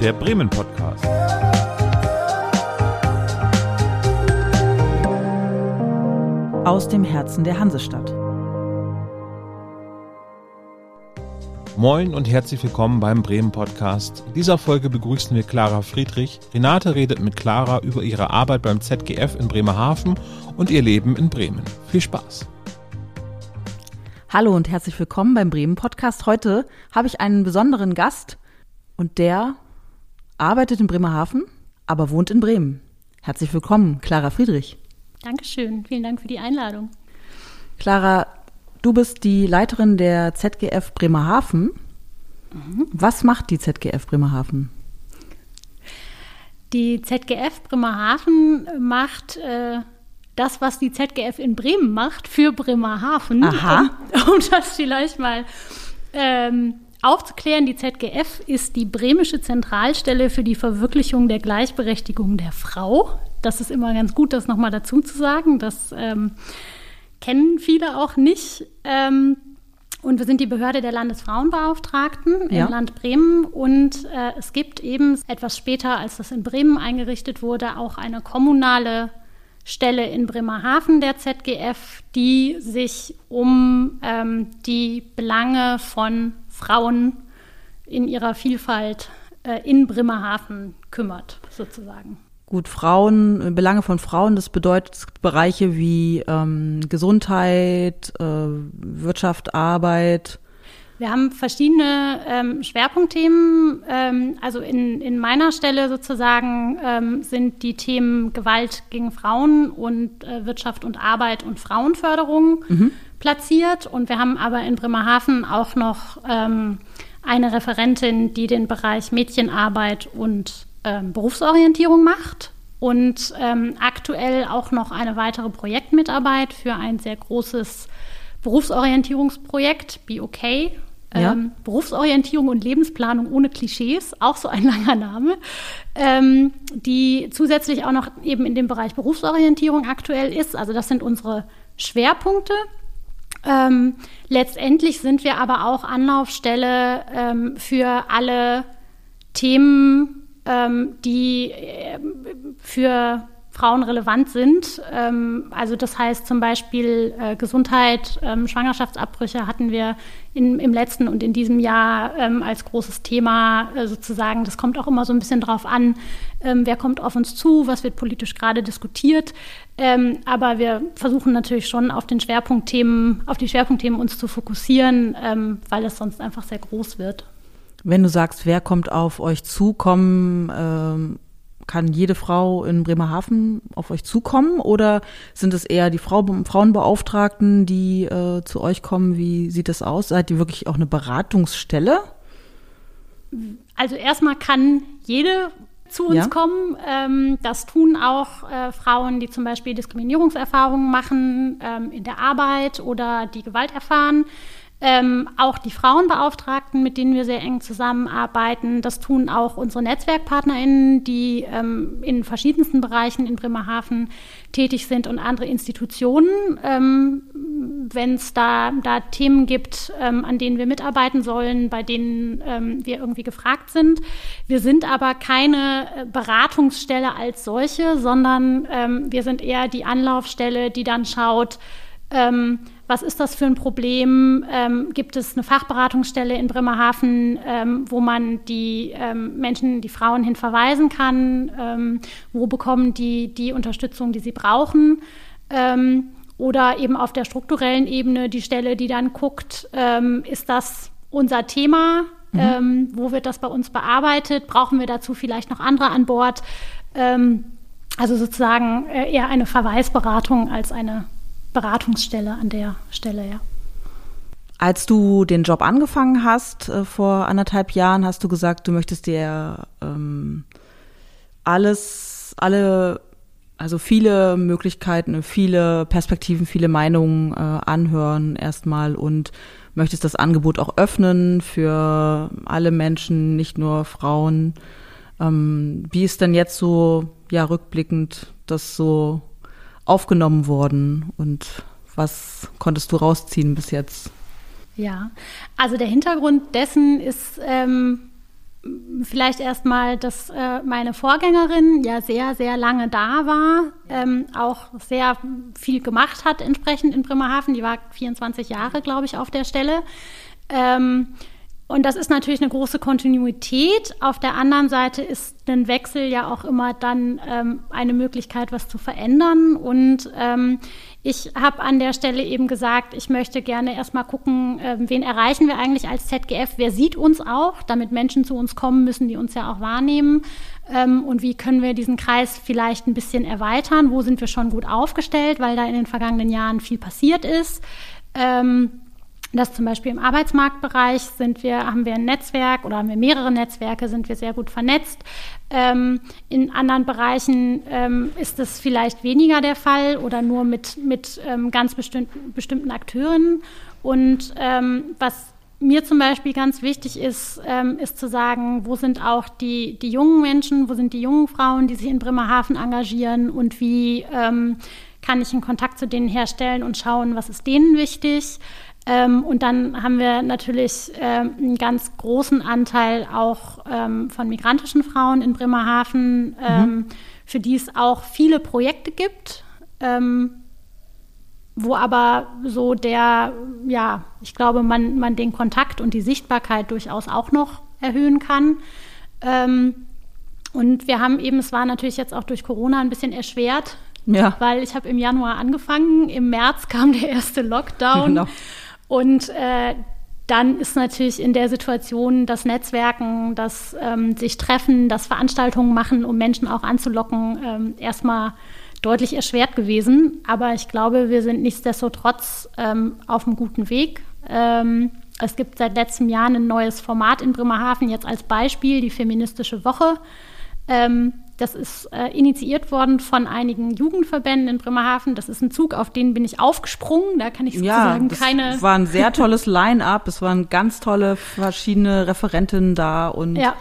der Bremen Podcast. Aus dem Herzen der Hansestadt. Moin und herzlich willkommen beim Bremen Podcast. In dieser Folge begrüßen wir Clara Friedrich. Renate redet mit Clara über ihre Arbeit beim ZGF in Bremerhaven und ihr Leben in Bremen. Viel Spaß. Hallo und herzlich willkommen beim Bremen Podcast. Heute habe ich einen besonderen Gast und der arbeitet in Bremerhaven, aber wohnt in Bremen. Herzlich willkommen, Clara Friedrich. Dankeschön, vielen Dank für die Einladung. Clara, du bist die Leiterin der ZGF Bremerhaven. Mhm. Was macht die ZGF Bremerhaven? Die ZGF Bremerhaven macht äh, das, was die ZGF in Bremen macht, für Bremerhaven. Aha. Um, um das vielleicht mal ähm, aufzuklären, die ZGF ist die bremische Zentralstelle für die Verwirklichung der Gleichberechtigung der Frau. Das ist immer ganz gut, das nochmal dazu zu sagen. Das ähm, kennen viele auch nicht. Ähm, und wir sind die Behörde der Landesfrauenbeauftragten ja. im Land Bremen. Und äh, es gibt eben etwas später, als das in Bremen eingerichtet wurde, auch eine kommunale Stelle in Bremerhaven der ZGF, die sich um ähm, die Belange von Frauen in ihrer Vielfalt äh, in Bremerhaven kümmert, sozusagen. Gut, Frauen, Belange von Frauen, das bedeutet Bereiche wie ähm, Gesundheit, äh, Wirtschaft, Arbeit, wir haben verschiedene ähm, Schwerpunktthemen. Ähm, also in, in meiner Stelle sozusagen ähm, sind die Themen Gewalt gegen Frauen und äh, Wirtschaft und Arbeit und Frauenförderung mhm. Platziert. Und wir haben aber in Bremerhaven auch noch ähm, eine Referentin, die den Bereich Mädchenarbeit und ähm, Berufsorientierung macht. Und ähm, aktuell auch noch eine weitere Projektmitarbeit für ein sehr großes Berufsorientierungsprojekt, Be Okay, ja. Ähm, Berufsorientierung und Lebensplanung ohne Klischees, auch so ein langer Name, ähm, die zusätzlich auch noch eben in dem Bereich Berufsorientierung aktuell ist. Also das sind unsere Schwerpunkte. Ähm, letztendlich sind wir aber auch Anlaufstelle ähm, für alle Themen, ähm, die äh, für Frauen relevant sind. Ähm, also das heißt zum Beispiel äh, Gesundheit, ähm, Schwangerschaftsabbrüche hatten wir in, im letzten und in diesem Jahr ähm, als großes Thema äh, sozusagen. Das kommt auch immer so ein bisschen drauf an, ähm, wer kommt auf uns zu, was wird politisch gerade diskutiert. Ähm, aber wir versuchen natürlich schon auf den Schwerpunktthemen, auf die Schwerpunktthemen uns zu fokussieren, ähm, weil es sonst einfach sehr groß wird. Wenn du sagst, wer kommt auf euch zu, kommen kann jede Frau in Bremerhaven auf euch zukommen oder sind es eher die Frau, Frauenbeauftragten, die äh, zu euch kommen? Wie sieht das aus? Seid ihr wirklich auch eine Beratungsstelle? Also erstmal kann jede zu uns ja. kommen. Ähm, das tun auch äh, Frauen, die zum Beispiel Diskriminierungserfahrungen machen ähm, in der Arbeit oder die Gewalt erfahren. Ähm, auch die Frauenbeauftragten, mit denen wir sehr eng zusammenarbeiten, das tun auch unsere NetzwerkpartnerInnen, die ähm, in verschiedensten Bereichen in Bremerhaven tätig sind und andere Institutionen, ähm, wenn es da, da Themen gibt, ähm, an denen wir mitarbeiten sollen, bei denen ähm, wir irgendwie gefragt sind. Wir sind aber keine äh, Beratungsstelle als solche, sondern ähm, wir sind eher die Anlaufstelle, die dann schaut, was ist das für ein Problem? Ähm, gibt es eine Fachberatungsstelle in Bremerhaven, ähm, wo man die ähm, Menschen, die Frauen hin verweisen kann? Ähm, wo bekommen die die Unterstützung, die sie brauchen? Ähm, oder eben auf der strukturellen Ebene die Stelle, die dann guckt, ähm, ist das unser Thema? Mhm. wo wird das bei uns bearbeitet? Brauchen wir dazu vielleicht noch andere an Bord? also sozusagen äh, eher eine Verweisberatung als eine Beratungsstelle an der Stelle, ja. Als du den Job angefangen hast äh, vor anderthalb Jahren, hast du gesagt, du möchtest dir ähm, alles, alle, also viele Möglichkeiten, viele Perspektiven, viele Meinungen äh, anhören erstmal und möchtest das Angebot auch öffnen für alle Menschen, nicht nur Frauen. Ähm, wie ist denn jetzt so, ja, rückblickend das so aufgenommen worden und was konntest du rausziehen bis jetzt? Ja, also der Hintergrund dessen ist ähm, vielleicht erstmal, dass äh, meine Vorgängerin ja sehr, sehr lange da war, ähm, auch sehr viel gemacht hat entsprechend in Bremerhaven. Die war 24 Jahre, glaube ich, auf der Stelle. Ähm, und das ist natürlich eine große Kontinuität. Auf der anderen Seite ist ein Wechsel ja auch immer dann ähm, eine Möglichkeit, was zu verändern. Und ähm, ich habe an der Stelle eben gesagt, ich möchte gerne erstmal gucken, äh, wen erreichen wir eigentlich als ZGF, wer sieht uns auch, damit Menschen zu uns kommen müssen, die uns ja auch wahrnehmen. Ähm, und wie können wir diesen Kreis vielleicht ein bisschen erweitern? Wo sind wir schon gut aufgestellt, weil da in den vergangenen Jahren viel passiert ist? Ähm, dass zum Beispiel im Arbeitsmarktbereich sind wir, haben wir ein Netzwerk oder haben wir mehrere Netzwerke, sind wir sehr gut vernetzt. Ähm, in anderen Bereichen ähm, ist das vielleicht weniger der Fall oder nur mit, mit ähm, ganz bestimmten, bestimmten Akteuren. Und ähm, was mir zum Beispiel ganz wichtig ist, ähm, ist zu sagen, wo sind auch die, die jungen Menschen, wo sind die jungen Frauen, die sich in Bremerhaven engagieren und wie ähm, kann ich einen Kontakt zu denen herstellen und schauen, was ist denen wichtig. Ähm, und dann haben wir natürlich ähm, einen ganz großen Anteil auch ähm, von migrantischen Frauen in Bremerhaven, ähm, mhm. für die es auch viele Projekte gibt, ähm, wo aber so der, ja, ich glaube, man, man den Kontakt und die Sichtbarkeit durchaus auch noch erhöhen kann. Ähm, und wir haben eben, es war natürlich jetzt auch durch Corona ein bisschen erschwert, ja. weil ich habe im Januar angefangen, im März kam der erste Lockdown. Genau. Und äh, dann ist natürlich in der Situation das Netzwerken, das ähm, sich treffen, das Veranstaltungen machen, um Menschen auch anzulocken, ähm, erstmal deutlich erschwert gewesen. Aber ich glaube, wir sind nichtsdestotrotz ähm, auf einem guten Weg. Ähm, es gibt seit letztem Jahr ein neues Format in Bremerhaven, jetzt als Beispiel die Feministische Woche. Das ist äh, initiiert worden von einigen Jugendverbänden in Bremerhaven. Das ist ein Zug, auf den bin ich aufgesprungen. Da kann ich sozusagen ja, keine. Es war ein sehr tolles Line-up. Es waren ganz tolle verschiedene Referentinnen da und ja.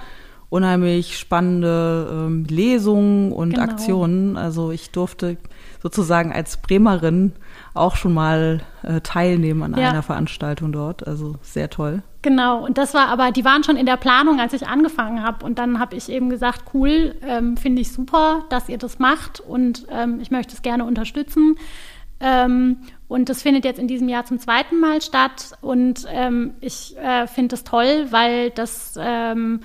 unheimlich spannende ähm, Lesungen und genau. Aktionen. Also ich durfte sozusagen als Bremerin auch schon mal äh, teilnehmen an ja. einer Veranstaltung dort. Also sehr toll. Genau, und das war aber, die waren schon in der Planung, als ich angefangen habe. Und dann habe ich eben gesagt, cool, ähm, finde ich super, dass ihr das macht und ähm, ich möchte es gerne unterstützen. Ähm, und das findet jetzt in diesem Jahr zum zweiten Mal statt. Und ähm, ich äh, finde es toll, weil das ähm,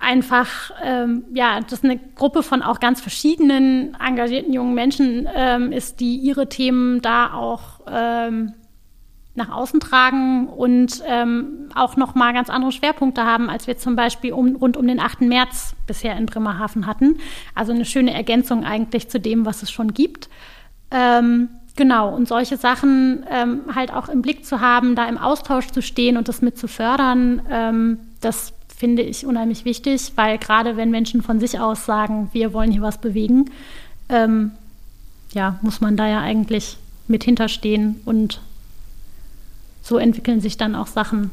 einfach, ähm, ja, das eine Gruppe von auch ganz verschiedenen engagierten jungen Menschen ist, die ihre Themen da auch nach außen tragen und ähm, auch noch mal ganz andere Schwerpunkte haben, als wir zum Beispiel um, rund um den 8. März bisher in Bremerhaven hatten. Also eine schöne Ergänzung eigentlich zu dem, was es schon gibt. Ähm, genau, und solche Sachen ähm, halt auch im Blick zu haben, da im Austausch zu stehen und das mit zu fördern, ähm, das finde ich unheimlich wichtig, weil gerade wenn Menschen von sich aus sagen, wir wollen hier was bewegen, ähm, ja, muss man da ja eigentlich mit hinterstehen und so entwickeln sich dann auch Sachen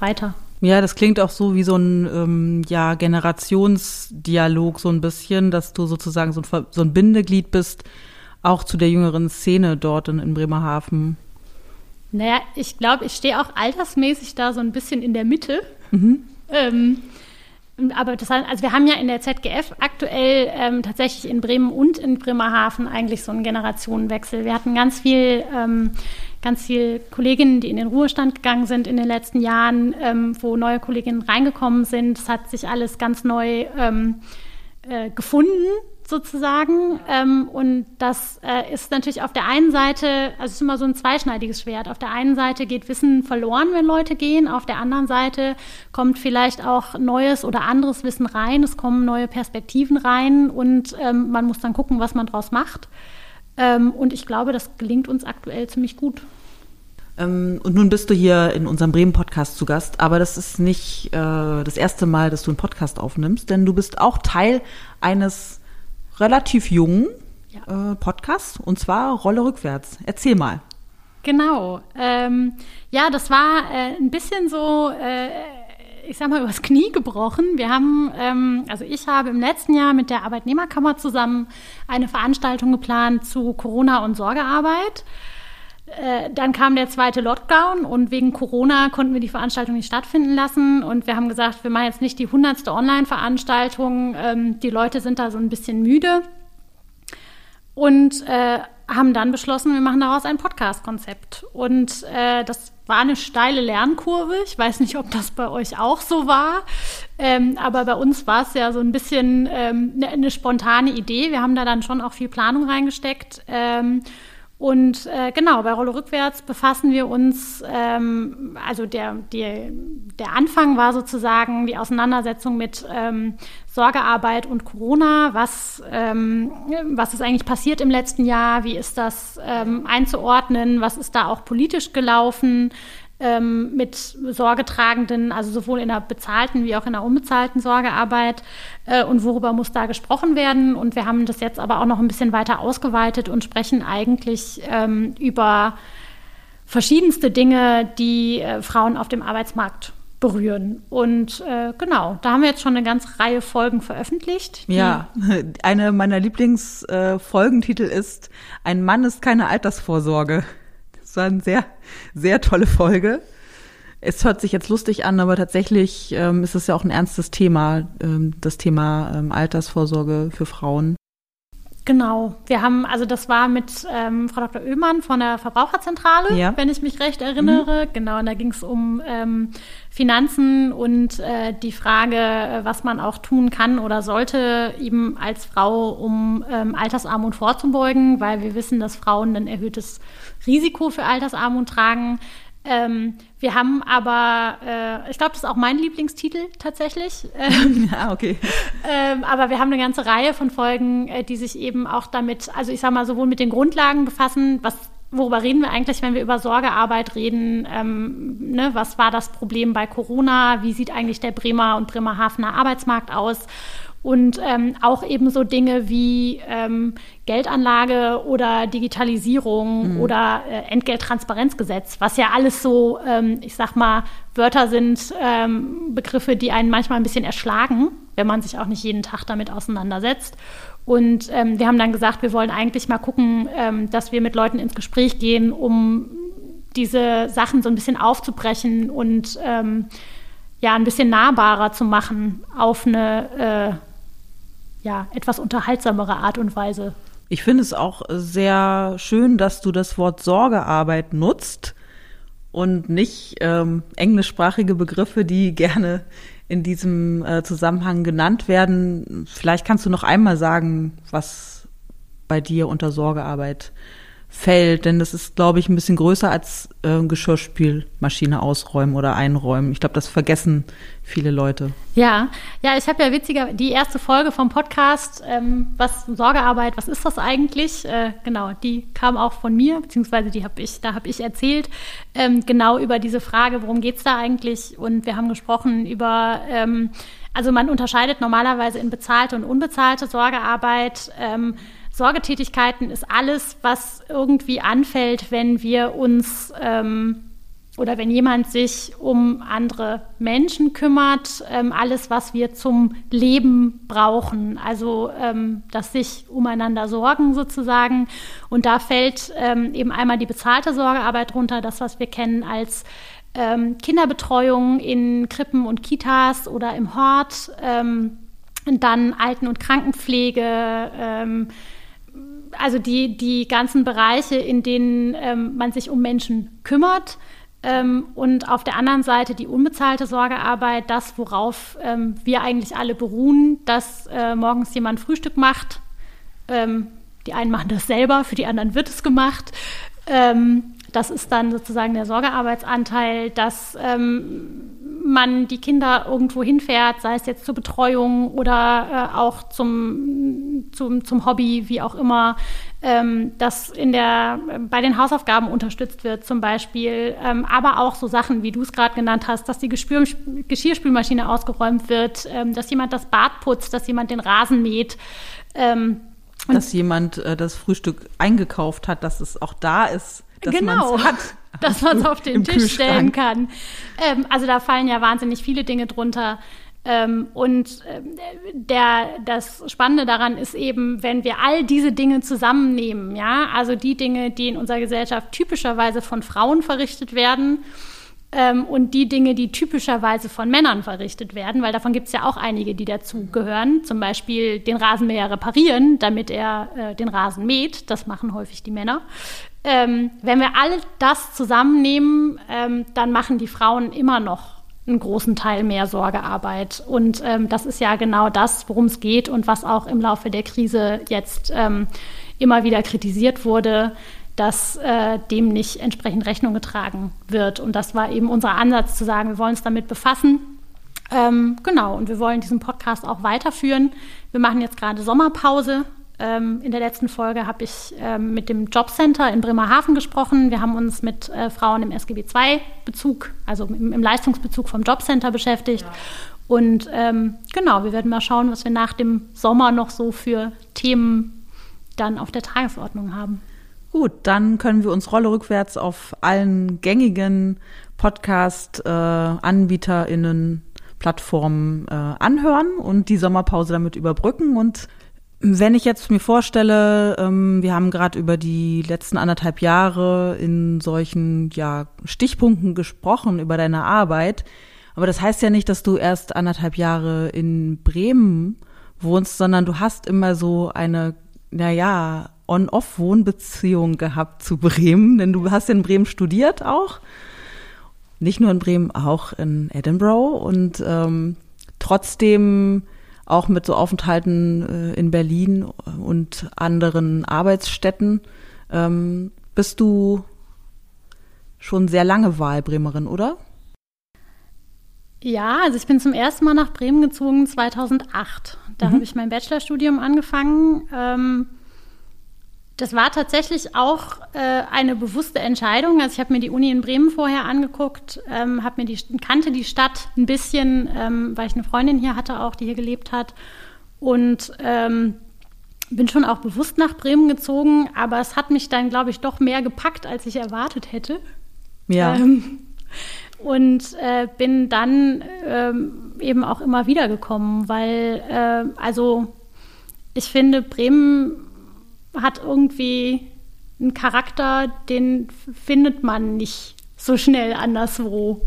weiter. Ja, das klingt auch so wie so ein ähm, ja, Generationsdialog, so ein bisschen, dass du sozusagen so ein, so ein Bindeglied bist, auch zu der jüngeren Szene dort in, in Bremerhaven. Naja, ich glaube, ich stehe auch altersmäßig da so ein bisschen in der Mitte. Mhm. Ähm, aber das heißt, also wir haben ja in der ZGF aktuell ähm, tatsächlich in Bremen und in Bremerhaven eigentlich so einen Generationenwechsel. Wir hatten ganz viel ähm, ganz viele Kolleginnen, die in den Ruhestand gegangen sind in den letzten Jahren, ähm, wo neue Kolleginnen reingekommen sind. Es hat sich alles ganz neu ähm, äh, gefunden sozusagen. Ähm, und das äh, ist natürlich auf der einen Seite, also es ist immer so ein zweischneidiges Schwert. Auf der einen Seite geht Wissen verloren, wenn Leute gehen. Auf der anderen Seite kommt vielleicht auch neues oder anderes Wissen rein. Es kommen neue Perspektiven rein und ähm, man muss dann gucken, was man draus macht. Ähm, und ich glaube, das gelingt uns aktuell ziemlich gut. Ähm, und nun bist du hier in unserem Bremen-Podcast zu Gast, aber das ist nicht äh, das erste Mal, dass du einen Podcast aufnimmst, denn du bist auch Teil eines relativ jungen ja. äh, Podcasts, und zwar Rolle rückwärts. Erzähl mal. Genau. Ähm, ja, das war äh, ein bisschen so äh, ich sag mal, übers Knie gebrochen. Wir haben, ähm, also ich habe im letzten Jahr mit der Arbeitnehmerkammer zusammen eine Veranstaltung geplant zu Corona und Sorgearbeit. äh, dann kam der zweite Lockdown und wegen Corona konnten wir die Veranstaltung nicht stattfinden lassen. Und wir haben gesagt, wir machen jetzt nicht die hundertste Online-Veranstaltung. Ähm, die Leute sind da so ein bisschen müde. Und äh, haben dann beschlossen, wir machen daraus ein Podcast-Konzept. Und äh, das war eine steile Lernkurve. Ich weiß nicht, ob das bei euch auch so war. Ähm, aber bei uns war es ja so ein bisschen ähm, eine, eine, spontane Idee. Wir haben da dann schon auch viel Planung reingesteckt. Ähm, und äh, genau, bei Rolle rückwärts befassen wir uns, ähm, also der, der, der Anfang war sozusagen die Auseinandersetzung mit ähm, Sorgearbeit und Corona. Was, ähm, was ist eigentlich passiert im letzten Jahr? Wie ist das ähm, einzuordnen? Was ist da auch politisch gelaufen? ähm, mit Sorgetragenden, also sowohl in der bezahlten wie auch in der unbezahlten Sorgearbeit äh, und worüber muss da gesprochen werden. Und wir haben das jetzt aber auch noch ein bisschen weiter ausgeweitet und sprechen eigentlich ähm, über verschiedenste Dinge, die äh, Frauen auf dem Arbeitsmarkt berühren. Und äh, genau, da haben wir jetzt schon eine ganze Reihe Folgen veröffentlicht. Ja, eine meiner Lieblingsfolgentitel äh, ist Ein Mann ist keine Altersvorsorge. Es war eine sehr, sehr tolle Folge. Es hört sich jetzt lustig an, aber tatsächlich ähm, ist es ja auch ein ernstes Thema, ähm, das Thema ähm, Altersvorsorge für Frauen. Genau. Wir haben, also das war mit ähm, Frau Dr. Oehmann von der Verbraucherzentrale, ja. wenn ich mich recht erinnere. Mhm. Genau, und da ging es um ähm, Finanzen und äh, die Frage, äh, was man auch tun kann oder sollte, eben als Frau, um ähm, Altersarmut vorzubeugen, weil wir wissen, dass Frauen ein erhöhtes Risiko für Altersarmut tragen. Ähm, wir haben aber, äh, ich glaube, das ist auch mein Lieblingstitel tatsächlich. Ähm, ja, okay. Ähm, aber wir haben eine ganze Reihe von Folgen, äh, die sich eben auch damit, also ich sage mal, sowohl mit den Grundlagen befassen, was, worüber reden wir eigentlich, wenn wir über Sorgearbeit reden? Ähm, ne, was war das Problem bei Corona? Wie sieht eigentlich der Bremer und Bremerhavener Arbeitsmarkt aus? Und ähm, auch eben so Dinge wie ähm, Geldanlage oder Digitalisierung mhm. oder äh, Entgelttransparenzgesetz, was ja alles so, ähm, ich sag mal, Wörter sind, ähm, Begriffe, die einen manchmal ein bisschen erschlagen, wenn man sich auch nicht jeden Tag damit auseinandersetzt. Und ähm, wir haben dann gesagt, wir wollen eigentlich mal gucken, ähm, dass wir mit Leuten ins Gespräch gehen, um diese Sachen so ein bisschen aufzubrechen und ja, ein bisschen nahbarer zu machen auf eine äh, ja, etwas unterhaltsamere Art und Weise. Ich finde es auch sehr schön, dass du das Wort Sorgearbeit nutzt und nicht ähm, englischsprachige Begriffe, die gerne in diesem äh, Zusammenhang genannt werden. Vielleicht kannst du noch einmal sagen, was bei dir unter Sorgearbeit fällt, denn das ist, glaube ich, ein bisschen größer als äh, Geschirrspülmaschine ausräumen oder einräumen. Ich glaube, das vergessen viele Leute. Ja, ja, ich habe ja witziger die erste Folge vom Podcast, ähm, was Sorgearbeit, was ist das eigentlich? Äh, genau, die kam auch von mir, beziehungsweise die habe ich, da habe ich erzählt, ähm, genau über diese Frage, worum geht es da eigentlich? Und wir haben gesprochen über ähm, also man unterscheidet normalerweise in bezahlte und unbezahlte Sorgearbeit. Ähm, Sorgetätigkeiten ist alles, was irgendwie anfällt, wenn wir uns ähm, oder wenn jemand sich um andere Menschen kümmert, ähm, alles, was wir zum Leben brauchen, also ähm, das sich umeinander sorgen sozusagen. Und da fällt ähm, eben einmal die bezahlte Sorgearbeit runter, das, was wir kennen als ähm, Kinderbetreuung in Krippen und Kitas oder im Hort, ähm, dann Alten- und Krankenpflege, ähm, also die, die ganzen Bereiche, in denen ähm, man sich um Menschen kümmert. Ähm, und auf der anderen Seite die unbezahlte Sorgearbeit, das, worauf ähm, wir eigentlich alle beruhen, dass äh, morgens jemand Frühstück macht. Ähm, die einen machen das selber, für die anderen wird es gemacht. Das ist dann sozusagen der Sorgearbeitsanteil, dass ähm, man die Kinder irgendwo hinfährt, sei es jetzt zur Betreuung oder äh, auch zum, zum, zum Hobby, wie auch immer, ähm, dass in der, bei den Hausaufgaben unterstützt wird zum Beispiel, ähm, aber auch so Sachen, wie du es gerade genannt hast, dass die Gespür Geschirrspülmaschine ausgeräumt wird, ähm, dass jemand das Bad putzt, dass jemand den Rasen mäht. Ähm, dass jemand äh, das Frühstück eingekauft hat, dass es auch da ist dass genau, hat. dass man es auf den Tisch stellen kann. Ähm, also da fallen ja wahnsinnig viele Dinge drunter. Ähm, und äh, der, das Spannende daran ist eben, wenn wir all diese Dinge zusammennehmen, ja, also die Dinge, die in unserer Gesellschaft typischerweise von Frauen verrichtet werden, ähm, und die Dinge, die typischerweise von Männern verrichtet werden, weil davon gibt es ja auch einige, die dazu gehören. Zum Beispiel den Rasenmäher reparieren, damit er äh, den Rasen mäht. Das machen häufig die Männer. Ähm, wenn wir all das zusammennehmen, ähm, dann machen die Frauen immer noch einen großen Teil mehr Sorgearbeit. Und ähm, das ist ja genau das, worum es geht und was auch im Laufe der Krise jetzt ähm, immer wieder kritisiert wurde, dass äh, dem nicht entsprechend Rechnung getragen wird. Und das war eben unser Ansatz zu sagen, wir wollen uns damit befassen. Ähm, genau, und wir wollen diesen Podcast auch weiterführen. Wir machen jetzt gerade Sommerpause. Ähm, in der letzten Folge habe ich ähm, mit dem Jobcenter in Bremerhaven gesprochen. Wir haben uns mit äh, Frauen im SGB II-Bezug, also im, im, Leistungsbezug vom Jobcenter beschäftigt. Ja. Und ähm, genau, wir werden mal schauen, was wir nach dem Sommer noch so für Themen dann auf der Tagesordnung haben. Gut, dann können wir uns Rolle rückwärts auf allen gängigen Podcast-AnbieterInnen äh, Plattformen äh, anhören und die Sommerpause damit überbrücken. Und wenn ich jetzt mir vorstelle, ähm, wir haben gerade über die letzten anderthalb Jahre in solchen ja, Stichpunkten gesprochen, über deine Arbeit. Aber das heißt ja nicht, dass du erst anderthalb Jahre in Bremen wohnst, sondern du hast immer so eine, naja, On-Off-Wohnbeziehung gehabt zu Bremen, denn du hast in Bremen studiert auch. Nicht nur in Bremen, auch in Edinburgh und ähm, trotzdem auch mit so Aufenthalten äh, in Berlin und anderen Arbeitsstätten. Ähm, bist du schon sehr lange Wahlbremerin, oder? Ja, also ich bin zum ersten Mal nach Bremen gezogen 2008. Da mhm. habe ich mein Bachelorstudium angefangen. Ähm, das war tatsächlich auch äh, eine bewusste Entscheidung. Also ich habe mir die Uni in Bremen vorher angeguckt, ähm, habe mir die kannte die Stadt ein bisschen, ähm, weil ich eine Freundin hier hatte auch, die hier gelebt hat und ähm, bin schon auch bewusst nach Bremen gezogen, aber es hat mich dann, glaube ich, doch mehr gepackt, als ich erwartet hätte. Ja. Ähm, und äh, bin dann ähm, eben auch immer wieder gekommen, weil äh, also ich finde Bremen hat irgendwie einen Charakter, den findet man nicht so schnell anderswo.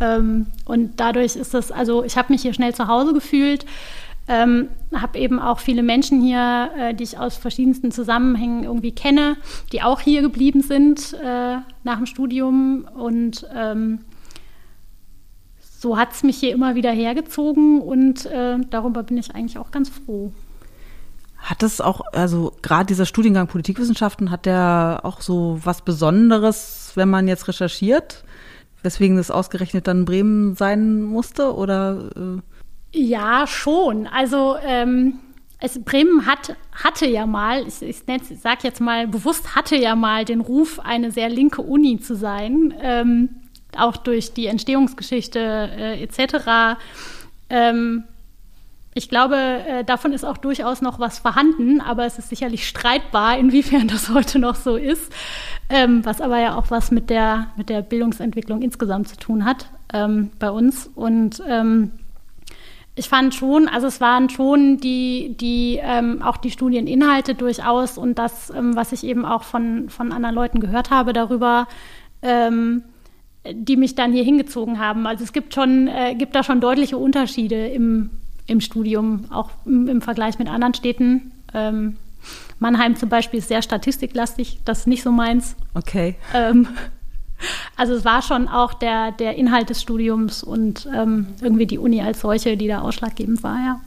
Ähm, und dadurch ist das, also ich habe mich hier schnell zu Hause gefühlt, ähm, habe eben auch viele Menschen hier, äh, die ich aus verschiedensten Zusammenhängen irgendwie kenne, die auch hier geblieben sind äh, nach dem Studium. Und ähm, so hat es mich hier immer wieder hergezogen und äh, darüber bin ich eigentlich auch ganz froh. Hat es auch, also gerade dieser Studiengang Politikwissenschaften, hat der auch so was Besonderes, wenn man jetzt recherchiert, weswegen das ausgerechnet dann Bremen sein musste? Oder? Äh? Ja, schon. Also ähm, es, Bremen hat, hatte ja mal, ich, ich, sage jetzt mal bewusst, hatte ja mal den Ruf, eine sehr linke Uni zu sein, ähm, auch durch die Entstehungsgeschichte äh, etc. Ähm, ich glaube, äh, davon ist auch durchaus noch was vorhanden, aber es ist sicherlich streitbar, inwiefern das heute noch so ist, ähm, was aber ja auch was mit der, mit der Bildungsentwicklung insgesamt zu tun hat ähm, bei uns. Und ähm, ich fand schon, also es waren schon die, die auch die Studieninhalte durchaus und das, was ich eben auch von, von anderen Leuten gehört habe darüber, die mich dann hier hingezogen haben. Also es gibt schon, äh, gibt da schon deutliche Unterschiede im im Studium, auch im, Vergleich mit anderen Städten. Ähm, Mannheim zum Beispiel ist sehr statistiklastig, das ist nicht so meins. Okay. Ähm, also es war schon auch der, der Inhalt des Studiums und ähm, irgendwie die Uni als solche, die da ausschlaggebend war, ja.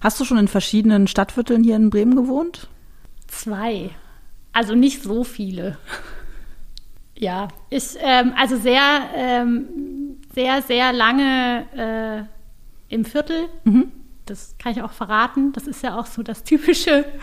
Hast du schon in verschiedenen Stadtvierteln hier in Bremen gewohnt? Zwei. Also nicht so viele. ja, ich, ähm, also sehr, ähm, sehr, sehr lange äh, im Viertel. Mhm. Das kann ich auch verraten. Das ist ja auch so das Typische.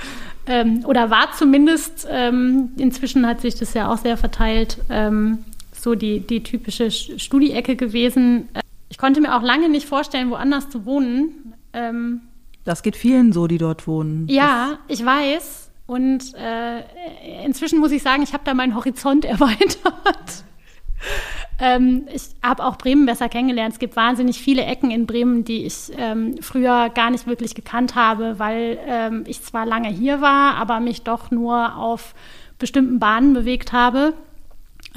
Ähm, oder war zumindest, ähm, inzwischen hat sich das ja auch sehr verteilt, ähm, so die, die typische Studieecke gewesen. Ich konnte mir auch lange nicht vorstellen, woanders zu wohnen. Ähm, das geht vielen so, die dort wohnen. Ja, das ich weiß. Und äh, inzwischen muss ich sagen, ich habe da meinen Horizont erweitert. Ähm, ich habe auch Bremen besser kennengelernt. Es gibt wahnsinnig viele Ecken in Bremen, die ich ähm, früher gar nicht wirklich gekannt habe, weil ähm, ich zwar lange hier war, aber mich doch nur auf bestimmten Bahnen bewegt habe.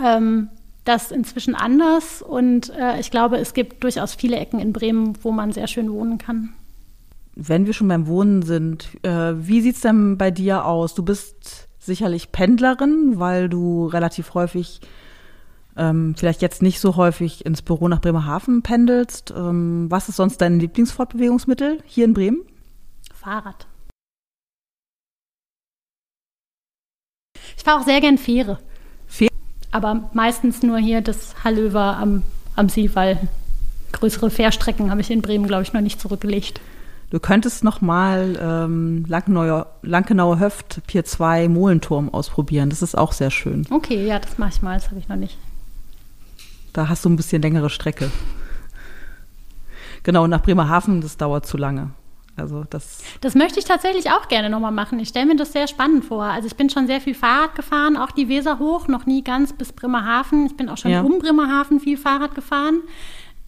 Ähm, das inzwischen anders und äh, ich glaube, es gibt durchaus viele Ecken in Bremen, wo man sehr schön wohnen kann. Wenn wir schon beim Wohnen sind, äh, wie sieht es denn bei dir aus? Du bist sicherlich Pendlerin, weil du relativ häufig, ähm, vielleicht jetzt nicht so häufig ins Büro nach Bremerhaven pendelst. Ähm, was ist sonst dein Lieblingsfortbewegungsmittel hier in Bremen? Fahrrad. Ich fahre auch sehr gern Fähre. Fähre? Aber meistens nur hier das Hallöver am, am Seewall. Größere Fährstrecken habe ich in Bremen, glaube ich, noch nicht zurückgelegt. Du könntest noch mal ähm, Lankenauer Höft, Pier 2, Molenturm ausprobieren. Das ist auch sehr schön. Okay, ja, das mache ich mal. Das habe ich noch nicht. Da hast du ein bisschen längere Strecke. Genau, nach Bremerhaven, das dauert zu lange. Also das, das möchte ich tatsächlich auch gerne nochmal machen. Ich stelle mir das sehr spannend vor. Also ich bin schon sehr viel Fahrrad gefahren, auch die Weser hoch, noch nie ganz bis Bremerhaven. Ich bin auch schon ja. um Bremerhaven viel Fahrrad gefahren.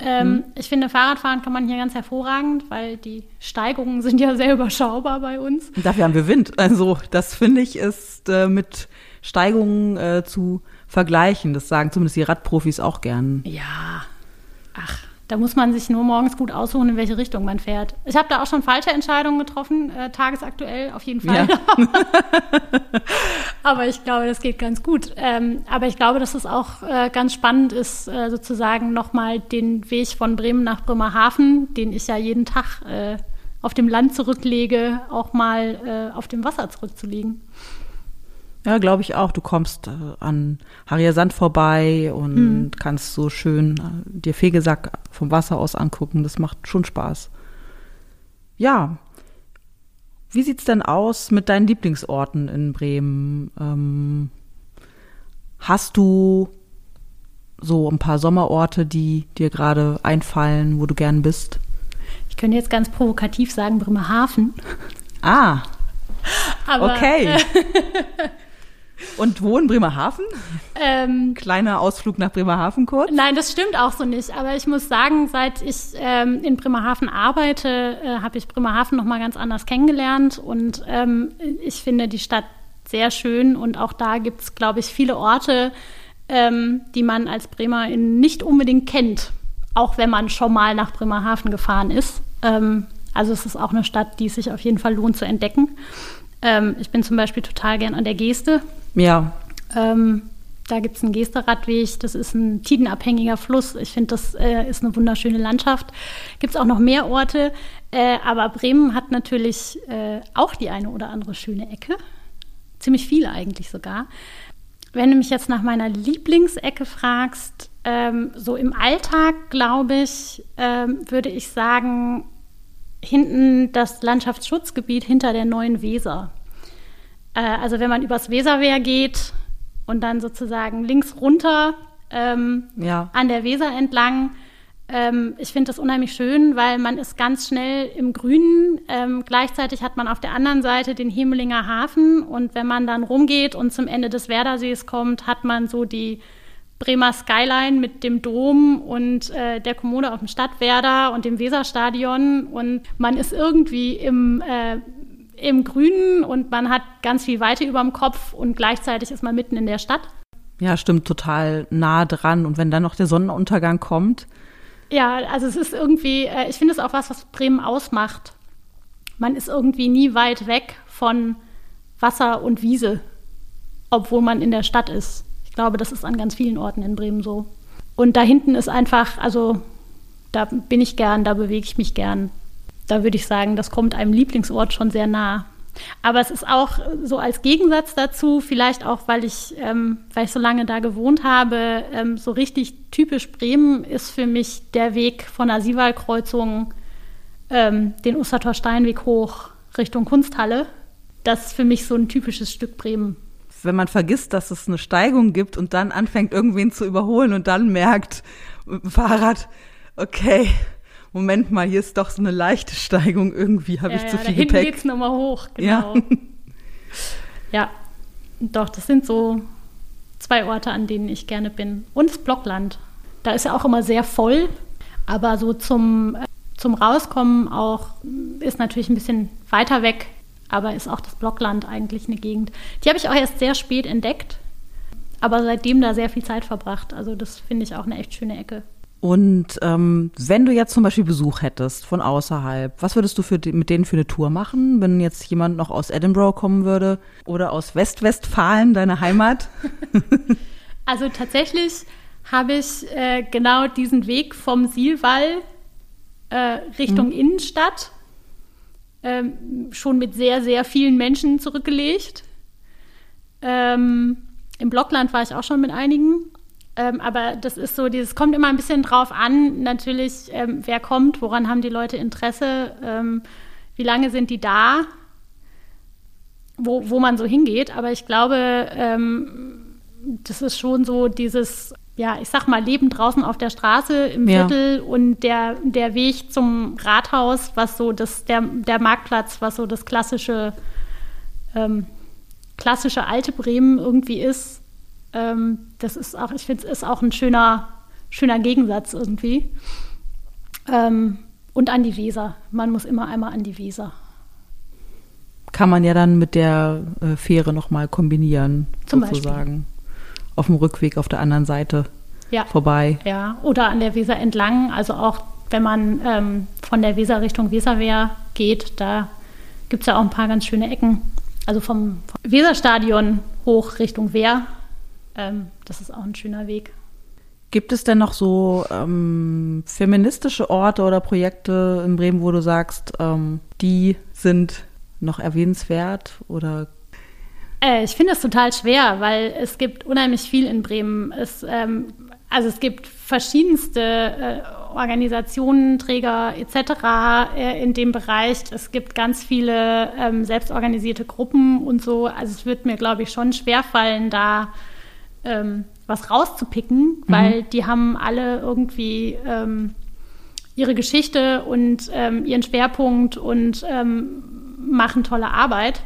Ähm, hm. Ich finde, Fahrradfahren kann man hier ganz hervorragend, weil die Steigungen sind ja sehr überschaubar bei uns. Dafür haben wir Wind. Also das finde ich ist äh, mit Steigungen äh, zu vergleichen. Das sagen zumindest die Radprofis auch gern. Ja, ach, da muss man sich nur morgens gut aussuchen, in welche Richtung man fährt. Ich habe da auch schon falsche Entscheidungen getroffen, äh, tagesaktuell auf jeden Fall. Ja. aber ich glaube, das geht ganz gut. Ähm, aber ich glaube, dass es auch äh, ganz spannend ist, äh, sozusagen nochmal den Weg von Bremen nach Bremerhaven, den ich ja jeden Tag äh, auf dem Land zurücklege, auch mal äh, auf dem Wasser zurückzulegen. Ja, glaube ich auch. Du kommst äh, an Harrier Sand vorbei und hm. kannst so schön äh, dir Fegesack vom Wasser aus angucken. Das macht schon Spaß. Ja. Wie sieht's denn aus mit deinen Lieblingsorten in Bremen? Ähm, hast du so ein paar Sommerorte, die dir gerade einfallen, wo du gern bist? Ich könnte jetzt ganz provokativ sagen Bremerhaven. Ah. Aber, okay. Äh, Und wo in Bremerhaven? Ähm, Kleiner Ausflug nach Bremerhaven kurz? Nein, das stimmt auch so nicht. Aber ich muss sagen, seit ich ähm, in Bremerhaven arbeite, äh, habe ich Bremerhaven noch mal ganz anders kennengelernt. Und ähm, ich finde die Stadt sehr schön. Und auch da gibt es, glaube ich, viele Orte, ähm, die man als Bremerin nicht unbedingt kennt. Auch wenn man schon mal nach Bremerhaven gefahren ist. Ähm, also es ist auch eine Stadt, die es sich auf jeden Fall lohnt zu entdecken. Ähm, ich bin zum Beispiel total gern an der Geste. Ja. Ähm, da gibt es einen Gesterradweg, das ist ein tidenabhängiger Fluss. Ich finde, das äh, ist eine wunderschöne Landschaft. Gibt es auch noch mehr Orte, äh, aber Bremen hat natürlich äh, auch die eine oder andere schöne Ecke. Ziemlich viele eigentlich sogar. Wenn du mich jetzt nach meiner Lieblingsecke fragst, ähm, so im Alltag, glaube ich, ähm, würde ich sagen, hinten das Landschaftsschutzgebiet hinter der neuen Weser. Äh, also wenn man übers Weserwehr geht und dann sozusagen links runter ähm, ja. an der Weser entlang. Ähm, ich finde das unheimlich schön, weil man ist ganz schnell im Grünen. Ähm, gleichzeitig hat man auf der anderen Seite den Hemelinger Hafen und wenn man dann rumgeht und zum Ende des Werdersees kommt, hat man so die Bremer Skyline mit dem Dom und äh, der Kommune auf dem Stadtwerder und dem Weserstadion und man ist irgendwie im äh, im Grünen und man hat ganz viel Weite über dem Kopf und gleichzeitig ist man mitten in der Stadt. Ja, stimmt, total nah dran. Und wenn dann noch der Sonnenuntergang kommt. Ja, also es ist irgendwie, äh, ich finde es auch was, was Bremen ausmacht. Man ist irgendwie nie weit weg von Wasser und Wiese, obwohl man in der Stadt ist. Ich glaube, das ist an ganz vielen Orten in Bremen so. Und da hinten ist einfach, also da bin ich gern, da bewege ich mich gern da würde ich sagen, das kommt einem Lieblingsort schon sehr nah. Aber es ist auch so als Gegensatz dazu, vielleicht auch, weil ich, ähm, weil ich so lange da gewohnt habe, ähm, so richtig typisch Bremen ist für mich der Weg von der Siewaldkreuzung, ähm, den Ostertor Steinweg hoch Richtung Kunsthalle. Das ist für mich so ein typisches Stück Bremen. Wenn man vergisst, dass es eine Steigung gibt und dann anfängt, irgendwen zu überholen und dann merkt, Fahrrad, okay, Moment mal, hier ist doch so eine leichte Steigung, irgendwie habe ja, ich zu ja, viel da Gepäck. geht's nochmal hoch, genau. Ja. ja, doch, das sind so zwei Orte, an denen ich gerne bin. Und das Blockland. Da ist ja auch immer sehr voll. Aber so zum, äh, zum Rauskommen auch ist natürlich ein bisschen weiter weg. Aber ist auch das Blockland eigentlich eine Gegend. Die habe ich auch erst sehr spät entdeckt. Aber seitdem da sehr viel Zeit verbracht. Also das finde ich auch eine echt schöne Ecke. Und ähm, wenn du jetzt zum Beispiel Besuch hättest von außerhalb, was würdest du für die, mit denen für eine Tour machen, wenn jetzt jemand noch aus Edinburgh kommen würde oder aus Westwestfalen, deine Heimat? also tatsächlich habe ich äh, genau diesen Weg vom Sielwall äh, Richtung mhm. Innenstadt ähm, schon mit sehr, sehr vielen Menschen zurückgelegt. Ähm, Im Blockland war ich auch schon mit einigen. Ähm, aber das ist so, dieses kommt immer ein bisschen drauf an, natürlich, ähm, wer kommt, woran haben die Leute Interesse, ähm, wie lange sind die da, wo, wo man so hingeht. Aber ich glaube, ähm, das ist schon so dieses, ja, ich sag mal, Leben draußen auf der Straße im ja. Viertel und der, der Weg zum Rathaus, was so das, der, der Marktplatz, was so das klassische, ähm, klassische alte Bremen irgendwie ist ähm, das ist auch, ich finde, es ist auch ein schöner, schöner Gegensatz irgendwie. Ähm, und an die Weser. Man muss immer einmal an die Weser. Kann man ja dann mit der äh, Fähre nochmal kombinieren, Zum sozusagen. Beispiel. Auf dem Rückweg auf der anderen Seite ja. vorbei. Ja, oder an der Weser entlang. Also auch wenn man ähm, von der Weser Richtung Weserwehr geht, da gibt es ja auch ein paar ganz schöne Ecken. Also vom, vom Weserstadion hoch Richtung Wehr ähm, das ist auch ein schöner Weg. Gibt es denn noch so ähm, feministische Orte oder Projekte in Bremen, wo du sagst, ähm, die sind noch erwähnenswert oder? Äh, ich finde es total schwer, weil es gibt unheimlich viel in Bremen. Es, ähm, also es gibt verschiedenste äh, Organisationen, Träger etc. Äh, in dem Bereich. Es gibt ganz viele ähm, selbstorganisierte Gruppen und so. Also es wird mir, glaube ich, schon schwerfallen, da ähm, was rauszupicken, mhm. weil die haben alle irgendwie ähm, ihre Geschichte und ähm, ihren Schwerpunkt und ähm, machen tolle Arbeit.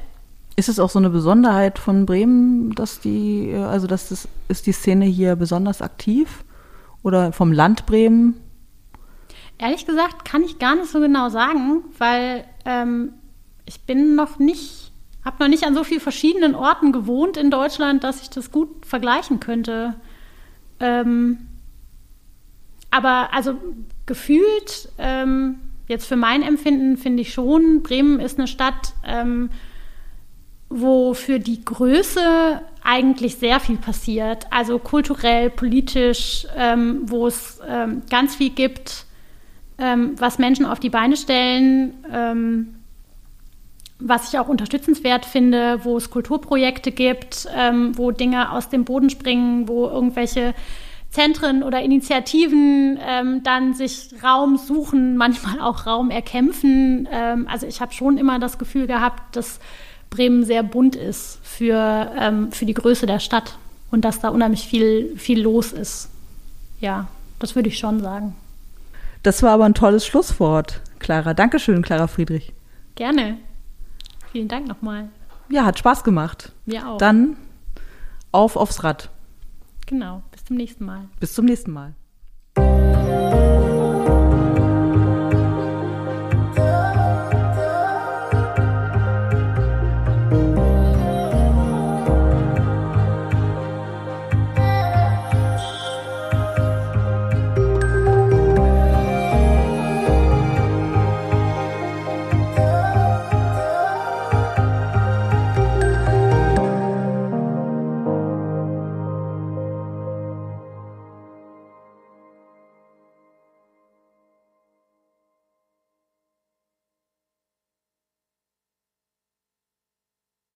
Ist es auch so eine Besonderheit von Bremen, dass die, äh, also dass das ist die Szene hier besonders aktiv oder vom Land Bremen? Ehrlich gesagt kann ich gar nicht so genau sagen, weil ähm, ich bin noch nicht habe noch nicht an so vielen verschiedenen Orten gewohnt in Deutschland, dass ich das gut vergleichen könnte. Ähm, aber also gefühlt, ähm, jetzt für mein Empfinden finde ich schon, Bremen ist eine Stadt, ähm, wo für die Größe eigentlich sehr viel passiert. Also kulturell, politisch, ähm, wo es ähm, ganz viel gibt, ähm, was Menschen auf die Beine stellen was ich auch unterstützenswert finde, wo es Kulturprojekte gibt, ähm, wo Dinge aus dem Boden springen, wo irgendwelche Zentren oder Initiativen ähm, dann sich Raum suchen, manchmal auch Raum erkämpfen. Ähm, also ich habe schon immer das Gefühl gehabt, dass Bremen sehr bunt ist für, ähm, für die Größe der Stadt und dass da unheimlich viel, viel los ist. Ja, das würde ich schon sagen. Das war aber ein tolles Schlusswort, Clara. Dankeschön, Clara Friedrich. Gerne. Vielen Dank nochmal. Ja, hat Spaß gemacht. Mir auch. Dann auf aufs Rad. Genau. Bis zum nächsten Mal. Bis zum nächsten Mal.